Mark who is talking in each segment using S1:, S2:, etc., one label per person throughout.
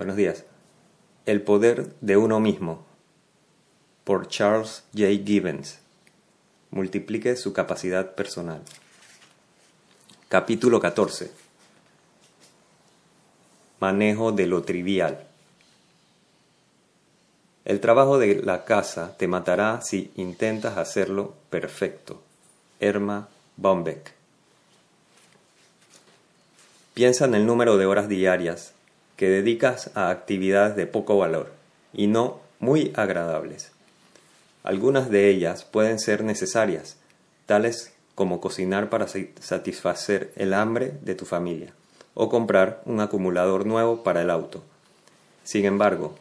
S1: Buenos días. El poder de uno mismo. Por Charles J. Gibbons. Multiplique su capacidad personal. Capítulo 14. Manejo de lo trivial. El trabajo de la casa te matará si intentas hacerlo perfecto. Erma Bombeck. Piensa en el número de horas diarias que dedicas a actividades de poco valor y no muy agradables. Algunas de ellas pueden ser necesarias, tales como cocinar para satisfacer el hambre de tu familia o comprar un acumulador nuevo para el auto. Sin embargo,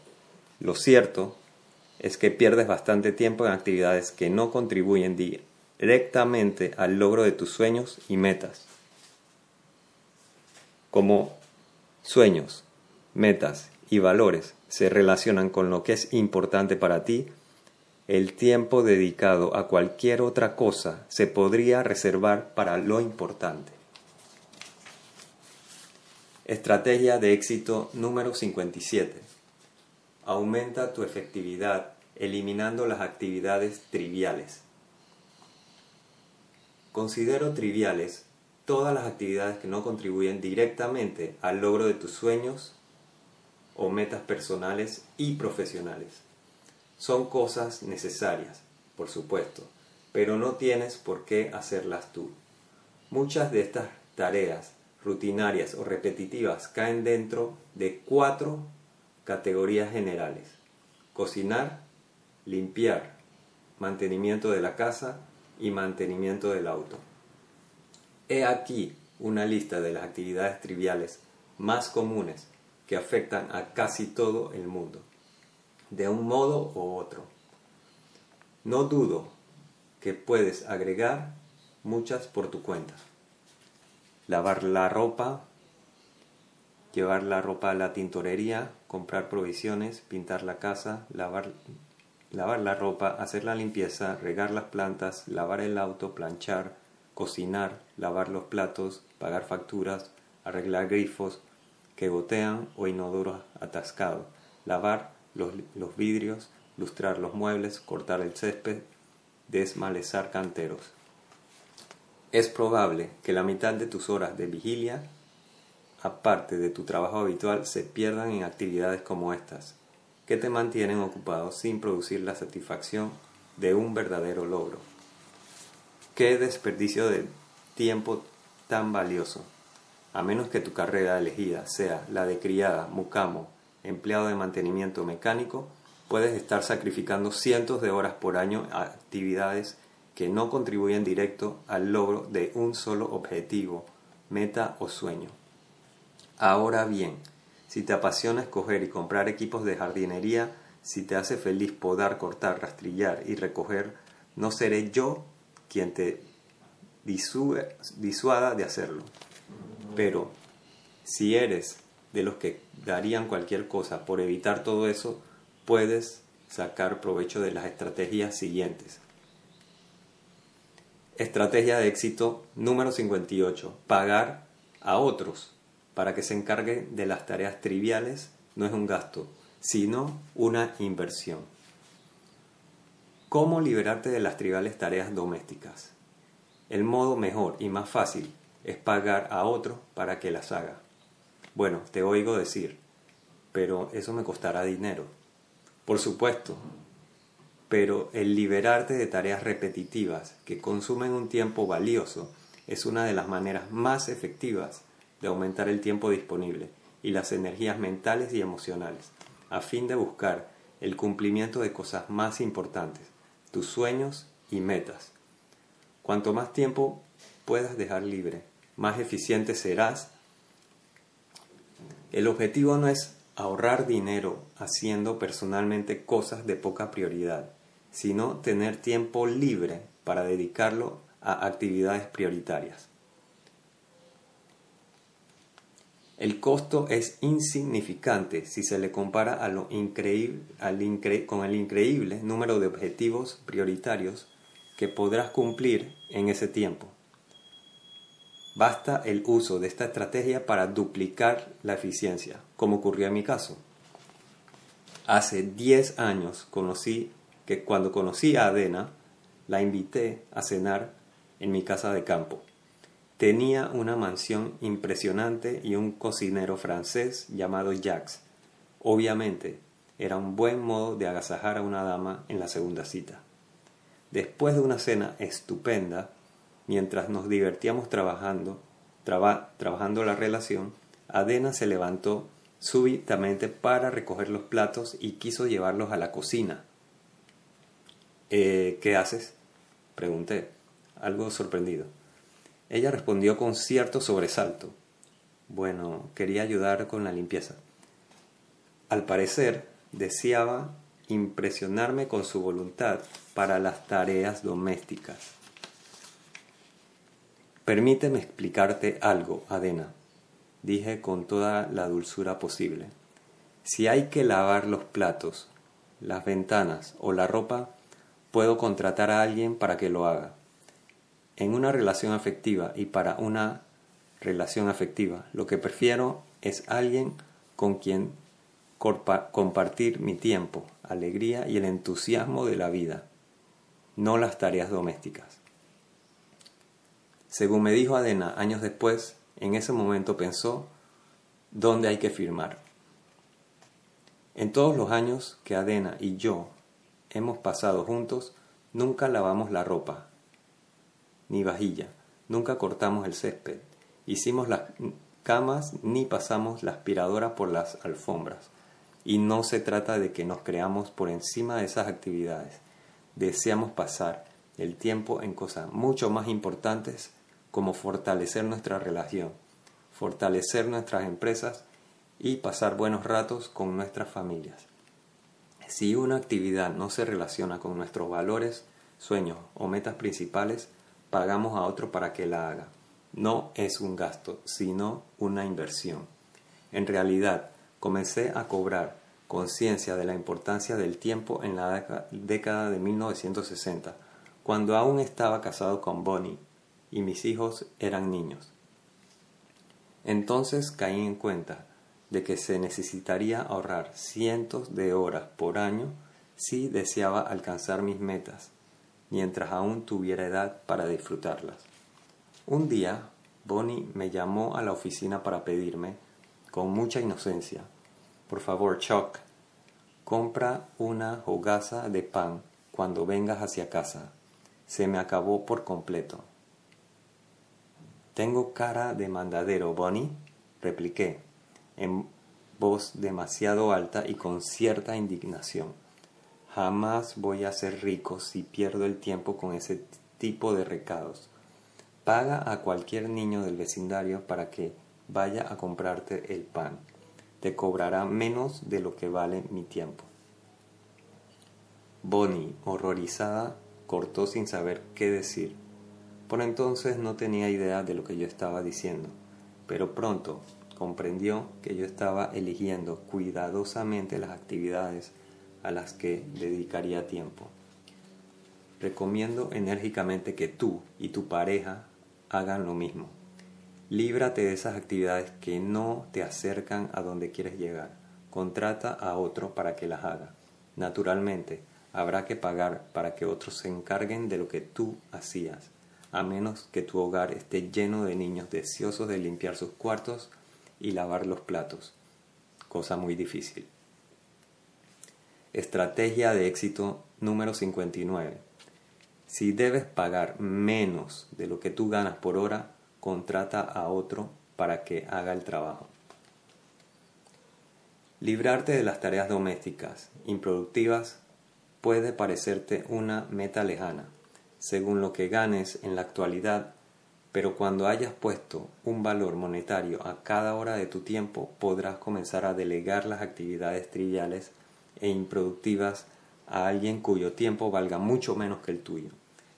S1: lo cierto es que pierdes bastante tiempo en actividades que no contribuyen directamente al logro de tus sueños y metas. Como sueños, metas y valores se relacionan con lo que es importante para ti, el tiempo dedicado a cualquier otra cosa se podría reservar para lo importante. Estrategia de éxito número 57. Aumenta tu efectividad eliminando las actividades triviales. Considero triviales todas las actividades que no contribuyen directamente al logro de tus sueños o metas personales y profesionales. Son cosas necesarias, por supuesto, pero no tienes por qué hacerlas tú. Muchas de estas tareas rutinarias o repetitivas caen dentro de cuatro categorías generales. Cocinar, limpiar, mantenimiento de la casa y mantenimiento del auto. He aquí una lista de las actividades triviales más comunes que afectan a casi todo el mundo, de un modo u otro. No dudo que puedes agregar muchas por tu cuenta. Lavar la ropa, llevar la ropa a la tintorería, comprar provisiones, pintar la casa, lavar, lavar la ropa, hacer la limpieza, regar las plantas, lavar el auto, planchar, cocinar, lavar los platos, pagar facturas, arreglar grifos, que gotean o inodoros atascados, lavar los, los vidrios, lustrar los muebles, cortar el césped, desmalezar canteros. Es probable que la mitad de tus horas de vigilia, aparte de tu trabajo habitual, se pierdan en actividades como estas, que te mantienen ocupado sin producir la satisfacción de un verdadero logro. Qué desperdicio de tiempo tan valioso a menos que tu carrera elegida sea la de criada, mucamo, empleado de mantenimiento mecánico, puedes estar sacrificando cientos de horas por año a actividades que no contribuyen directo al logro de un solo objetivo, meta o sueño. Ahora bien, si te apasiona escoger y comprar equipos de jardinería, si te hace feliz podar, cortar, rastrillar y recoger, no seré yo quien te disuada de hacerlo. Pero si eres de los que darían cualquier cosa por evitar todo eso, puedes sacar provecho de las estrategias siguientes. Estrategia de éxito número 58. Pagar a otros para que se encarguen de las tareas triviales no es un gasto, sino una inversión. ¿Cómo liberarte de las triviales tareas domésticas? El modo mejor y más fácil es pagar a otro para que las haga. Bueno, te oigo decir, pero eso me costará dinero. Por supuesto, pero el liberarte de tareas repetitivas que consumen un tiempo valioso es una de las maneras más efectivas de aumentar el tiempo disponible y las energías mentales y emocionales, a fin de buscar el cumplimiento de cosas más importantes, tus sueños y metas. Cuanto más tiempo puedas dejar libre, más eficiente serás. El objetivo no es ahorrar dinero haciendo personalmente cosas de poca prioridad, sino tener tiempo libre para dedicarlo a actividades prioritarias. El costo es insignificante si se le compara a lo increíble, con el increíble número de objetivos prioritarios que podrás cumplir en ese tiempo. Basta el uso de esta estrategia para duplicar la eficiencia, como ocurrió en mi caso. Hace 10 años conocí que cuando conocí a Adena, la invité a cenar en mi casa de campo. Tenía una mansión impresionante y un cocinero francés llamado Jacques. Obviamente, era un buen modo de agasajar a una dama en la segunda cita. Después de una cena estupenda, mientras nos divertíamos trabajando, trabajando la relación, Adena se levantó súbitamente para recoger los platos y quiso llevarlos a la cocina. Eh, ¿Qué haces? pregunté, algo sorprendido. Ella respondió con cierto sobresalto. Bueno, quería ayudar con la limpieza. Al parecer, deseaba impresionarme con su voluntad para las tareas domésticas. Permíteme explicarte algo, Adena, dije con toda la dulzura posible. Si hay que lavar los platos, las ventanas o la ropa, puedo contratar a alguien para que lo haga. En una relación afectiva y para una relación afectiva, lo que prefiero es alguien con quien compartir mi tiempo, alegría y el entusiasmo de la vida, no las tareas domésticas. Según me dijo Adena años después, en ese momento pensó dónde hay que firmar. En todos los años que Adena y yo hemos pasado juntos, nunca lavamos la ropa, ni vajilla, nunca cortamos el césped, hicimos las camas ni pasamos la aspiradora por las alfombras y no se trata de que nos creamos por encima de esas actividades. Deseamos pasar el tiempo en cosas mucho más importantes como fortalecer nuestra relación, fortalecer nuestras empresas y pasar buenos ratos con nuestras familias. Si una actividad no se relaciona con nuestros valores, sueños o metas principales, pagamos a otro para que la haga. No es un gasto, sino una inversión. En realidad, comencé a cobrar conciencia de la importancia del tiempo en la década de 1960, cuando aún estaba casado con Bonnie y mis hijos eran niños. Entonces caí en cuenta de que se necesitaría ahorrar cientos de horas por año si deseaba alcanzar mis metas, mientras aún tuviera edad para disfrutarlas. Un día, Bonnie me llamó a la oficina para pedirme con mucha inocencia. Por favor, Chuck, compra una hogaza de pan cuando vengas hacia casa. Se me acabó por completo. Tengo cara de mandadero, Bonnie, repliqué, en voz demasiado alta y con cierta indignación. Jamás voy a ser rico si pierdo el tiempo con ese tipo de recados. Paga a cualquier niño del vecindario para que vaya a comprarte el pan. Te cobrará menos de lo que vale mi tiempo. Bonnie, horrorizada, cortó sin saber qué decir. Por entonces no tenía idea de lo que yo estaba diciendo, pero pronto comprendió que yo estaba eligiendo cuidadosamente las actividades a las que dedicaría tiempo. Recomiendo enérgicamente que tú y tu pareja hagan lo mismo. Líbrate de esas actividades que no te acercan a donde quieres llegar. Contrata a otro para que las haga. Naturalmente, habrá que pagar para que otros se encarguen de lo que tú hacías, a menos que tu hogar esté lleno de niños deseosos de limpiar sus cuartos y lavar los platos, cosa muy difícil. Estrategia de éxito número 59. Si debes pagar menos de lo que tú ganas por hora, contrata a otro para que haga el trabajo. Librarte de las tareas domésticas improductivas puede parecerte una meta lejana, según lo que ganes en la actualidad, pero cuando hayas puesto un valor monetario a cada hora de tu tiempo, podrás comenzar a delegar las actividades triviales e improductivas a alguien cuyo tiempo valga mucho menos que el tuyo.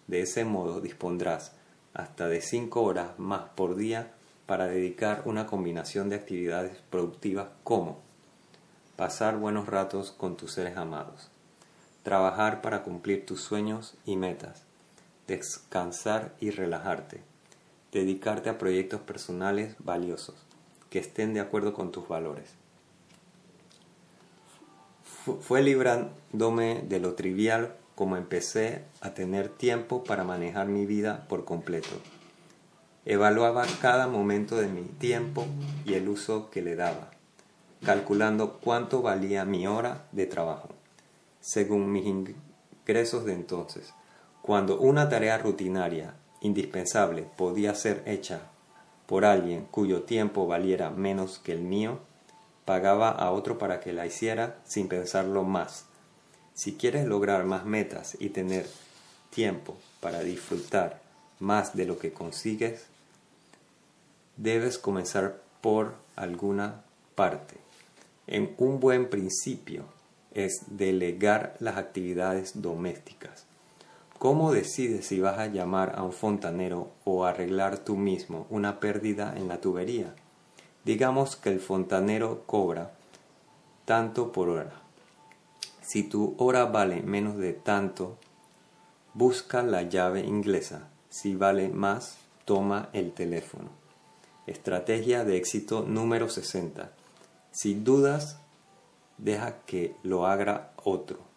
S1: De ese modo dispondrás hasta de 5 horas más por día para dedicar una combinación de actividades productivas como pasar buenos ratos con tus seres amados, trabajar para cumplir tus sueños y metas, descansar y relajarte, dedicarte a proyectos personales valiosos que estén de acuerdo con tus valores fue librándome de lo trivial como empecé a tener tiempo para manejar mi vida por completo. Evaluaba cada momento de mi tiempo y el uso que le daba, calculando cuánto valía mi hora de trabajo, según mis ingresos de entonces. Cuando una tarea rutinaria, indispensable, podía ser hecha por alguien cuyo tiempo valiera menos que el mío, pagaba a otro para que la hiciera sin pensarlo más. Si quieres lograr más metas y tener tiempo para disfrutar más de lo que consigues, debes comenzar por alguna parte. En un buen principio es delegar las actividades domésticas. ¿Cómo decides si vas a llamar a un fontanero o arreglar tú mismo una pérdida en la tubería? Digamos que el fontanero cobra tanto por hora. Si tu hora vale menos de tanto, busca la llave inglesa. Si vale más, toma el teléfono. Estrategia de éxito número 60. Si dudas, deja que lo haga otro.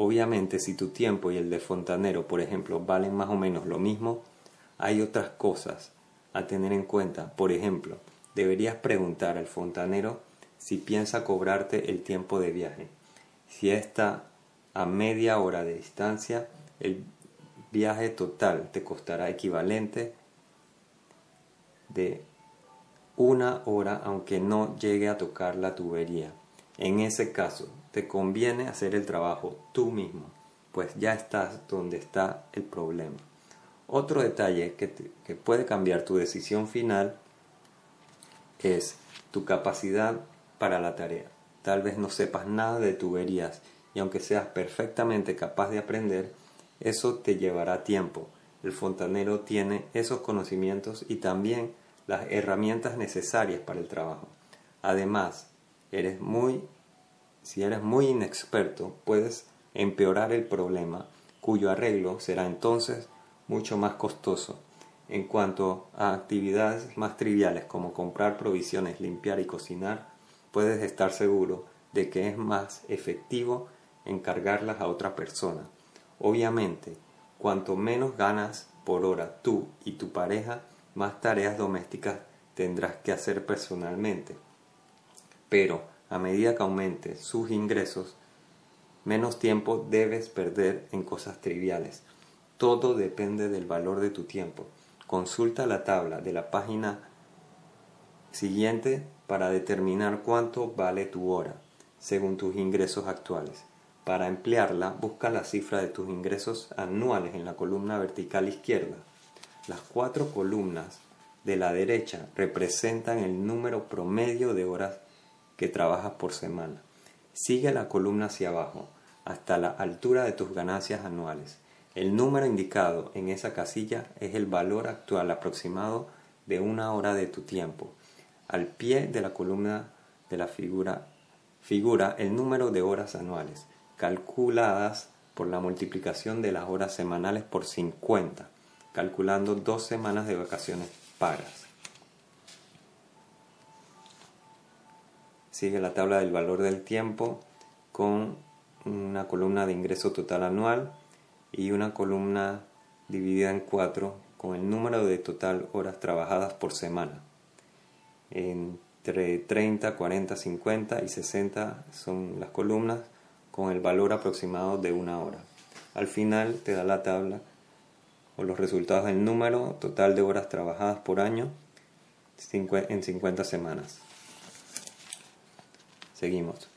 S1: Obviamente, si tu tiempo y el de fontanero, por ejemplo, valen más o menos lo mismo, hay otras cosas a tener en cuenta. Por ejemplo, deberías preguntar al fontanero si piensa cobrarte el tiempo de viaje. Si está a media hora de distancia, el viaje total te costará equivalente de una hora aunque no llegue a tocar la tubería. En ese caso, te conviene hacer el trabajo tú mismo, pues ya estás donde está el problema. Otro detalle que, que puede cambiar tu decisión final es tu capacidad para la tarea. Tal vez no sepas nada de tuberías y aunque seas perfectamente capaz de aprender, eso te llevará tiempo. El fontanero tiene esos conocimientos y también las herramientas necesarias para el trabajo. Además, eres muy, si eres muy inexperto, puedes empeorar el problema, cuyo arreglo será entonces mucho más costoso en cuanto a actividades más triviales como comprar provisiones, limpiar y cocinar, puedes estar seguro de que es más efectivo encargarlas a otra persona. Obviamente, cuanto menos ganas por hora tú y tu pareja, más tareas domésticas tendrás que hacer personalmente. Pero a medida que aumente sus ingresos, menos tiempo debes perder en cosas triviales. Todo depende del valor de tu tiempo. Consulta la tabla de la página siguiente para determinar cuánto vale tu hora según tus ingresos actuales. Para emplearla, busca la cifra de tus ingresos anuales en la columna vertical izquierda. Las cuatro columnas de la derecha representan el número promedio de horas que trabajas por semana. Sigue la columna hacia abajo, hasta la altura de tus ganancias anuales. El número indicado en esa casilla es el valor actual aproximado de una hora de tu tiempo. Al pie de la columna de la figura figura el número de horas anuales, calculadas por la multiplicación de las horas semanales por 50, calculando dos semanas de vacaciones pagas. Sigue la tabla del valor del tiempo con una columna de ingreso total anual y una columna dividida en cuatro con el número de total horas trabajadas por semana. Entre 30, 40, 50 y 60 son las columnas con el valor aproximado de una hora. Al final te da la tabla o los resultados del número total de horas trabajadas por año en 50 semanas. Seguimos.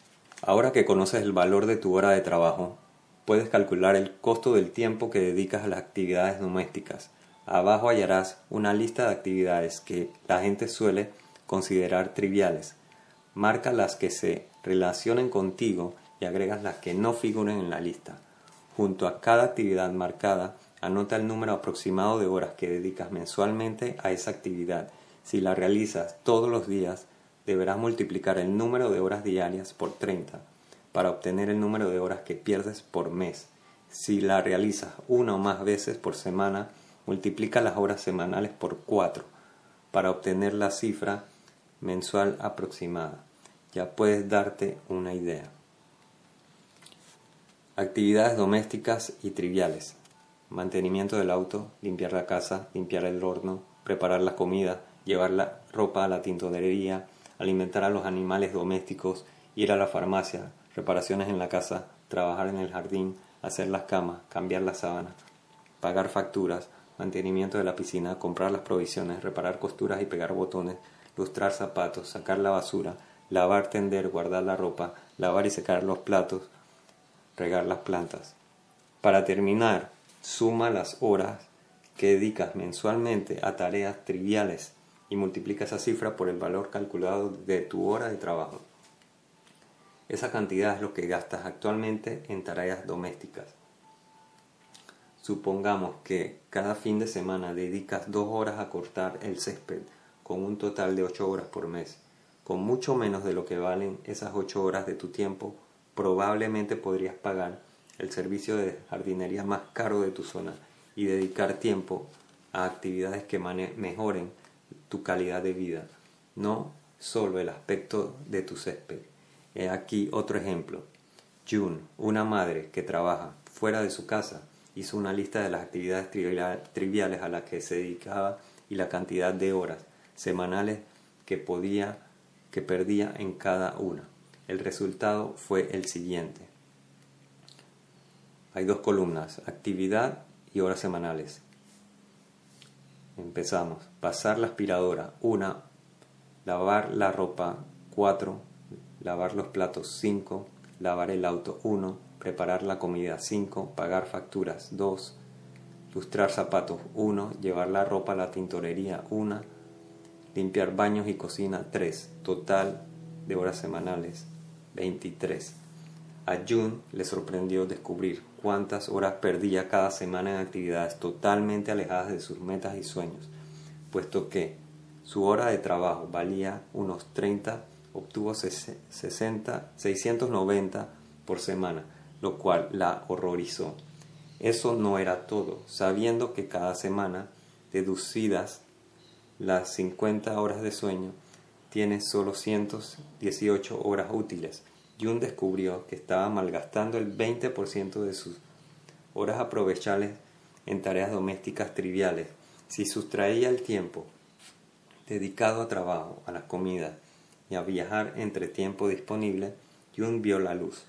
S1: Ahora que conoces el valor de tu hora de trabajo, puedes calcular el costo del tiempo que dedicas a las actividades domésticas. Abajo hallarás una lista de actividades que la gente suele considerar triviales. Marca las que se relacionen contigo y agregas las que no figuren en la lista. Junto a cada actividad marcada, anota el número aproximado de horas que dedicas mensualmente a esa actividad. Si la realizas todos los días, deberás multiplicar el número de horas diarias por 30 para obtener el número de horas que pierdes por mes. Si la realizas una o más veces por semana, multiplica las horas semanales por 4 para obtener la cifra mensual aproximada. Ya puedes darte una idea. Actividades domésticas y triviales. Mantenimiento del auto, limpiar la casa, limpiar el horno, preparar la comida, llevar la ropa a la tintorería, alimentar a los animales domésticos, ir a la farmacia, reparaciones en la casa, trabajar en el jardín, hacer las camas, cambiar las sábanas, pagar facturas, mantenimiento de la piscina, comprar las provisiones, reparar costuras y pegar botones, lustrar zapatos, sacar la basura, lavar, tender, guardar la ropa, lavar y secar los platos, regar las plantas. Para terminar, suma las horas que dedicas mensualmente a tareas triviales y multiplica esa cifra por el valor calculado de tu hora de trabajo. Esa cantidad es lo que gastas actualmente en tareas domésticas. Supongamos que cada fin de semana dedicas dos horas a cortar el césped con un total de ocho horas por mes. Con mucho menos de lo que valen esas ocho horas de tu tiempo, probablemente podrías pagar el servicio de jardinería más caro de tu zona y dedicar tiempo a actividades que mejoren tu calidad de vida, no solo el aspecto de tu césped. He aquí otro ejemplo. June, una madre que trabaja fuera de su casa, hizo una lista de las actividades triviales a las que se dedicaba y la cantidad de horas semanales que podía que perdía en cada una. El resultado fue el siguiente. Hay dos columnas, actividad y horas semanales. Empezamos. Pasar la aspiradora, una. Lavar la ropa, cuatro. Lavar los platos, cinco. Lavar el auto, uno. Preparar la comida. 5, pagar facturas. 2, lustrar zapatos. 1, llevar la ropa a la tintorería. 1, limpiar baños y cocina. 3, total de horas semanales. 23. A June le sorprendió descubrir cuántas horas perdía cada semana en actividades totalmente alejadas de sus metas y sueños, puesto que su hora de trabajo valía unos 30, obtuvo 60, 690 por semana, lo cual la horrorizó. Eso no era todo, sabiendo que cada semana, deducidas las 50 horas de sueño, tiene solo 118 horas útiles. Jun descubrió que estaba malgastando el 20% de sus horas aprovechables en tareas domésticas triviales. Si sustraía el tiempo dedicado a trabajo, a la comida y a viajar entre tiempo disponible, Jun vio la luz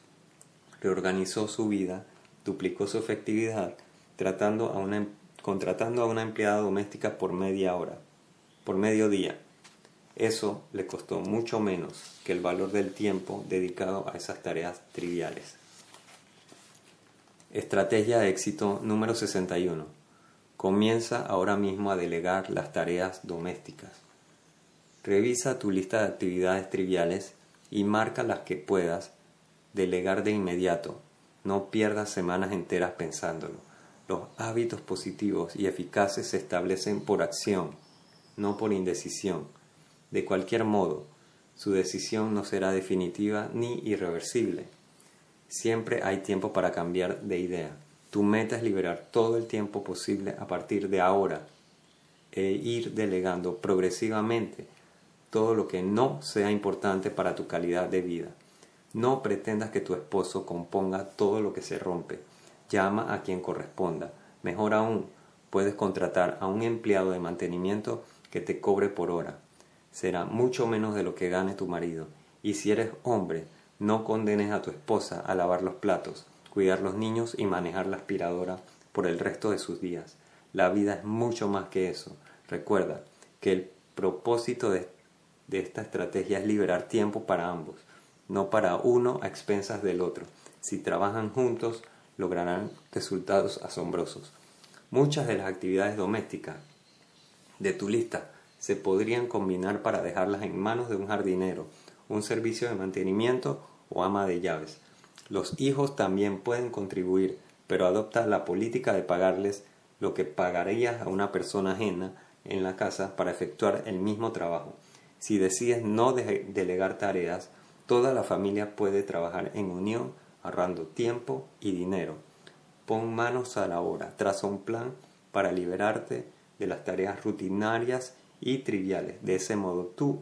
S1: reorganizó su vida, duplicó su efectividad, em, contratando a una empleada doméstica por media hora, por medio día. Eso le costó mucho menos que el valor del tiempo dedicado a esas tareas triviales. Estrategia de éxito número 61. Comienza ahora mismo a delegar las tareas domésticas. Revisa tu lista de actividades triviales y marca las que puedas delegar de inmediato. No pierdas semanas enteras pensándolo. Los hábitos positivos y eficaces se establecen por acción, no por indecisión. De cualquier modo, su decisión no será definitiva ni irreversible. Siempre hay tiempo para cambiar de idea. Tu meta es liberar todo el tiempo posible a partir de ahora e ir delegando progresivamente todo lo que no sea importante para tu calidad de vida. No pretendas que tu esposo componga todo lo que se rompe. Llama a quien corresponda. Mejor aún, puedes contratar a un empleado de mantenimiento que te cobre por hora. Será mucho menos de lo que gane tu marido. Y si eres hombre, no condenes a tu esposa a lavar los platos, cuidar los niños y manejar la aspiradora por el resto de sus días. La vida es mucho más que eso. Recuerda que el propósito de, de esta estrategia es liberar tiempo para ambos no para uno a expensas del otro. Si trabajan juntos, lograrán resultados asombrosos. Muchas de las actividades domésticas de tu lista se podrían combinar para dejarlas en manos de un jardinero, un servicio de mantenimiento o ama de llaves. Los hijos también pueden contribuir, pero adopta la política de pagarles lo que pagarías a una persona ajena en la casa para efectuar el mismo trabajo. Si decides no delegar tareas, Toda la familia puede trabajar en unión, ahorrando tiempo y dinero. Pon manos a la obra, traza un plan para liberarte de las tareas rutinarias y triviales. De ese modo tú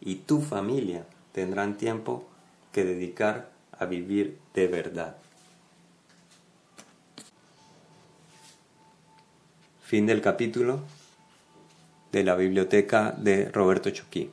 S1: y tu familia tendrán tiempo que dedicar a vivir de verdad. Fin del capítulo de la biblioteca de Roberto Choquí.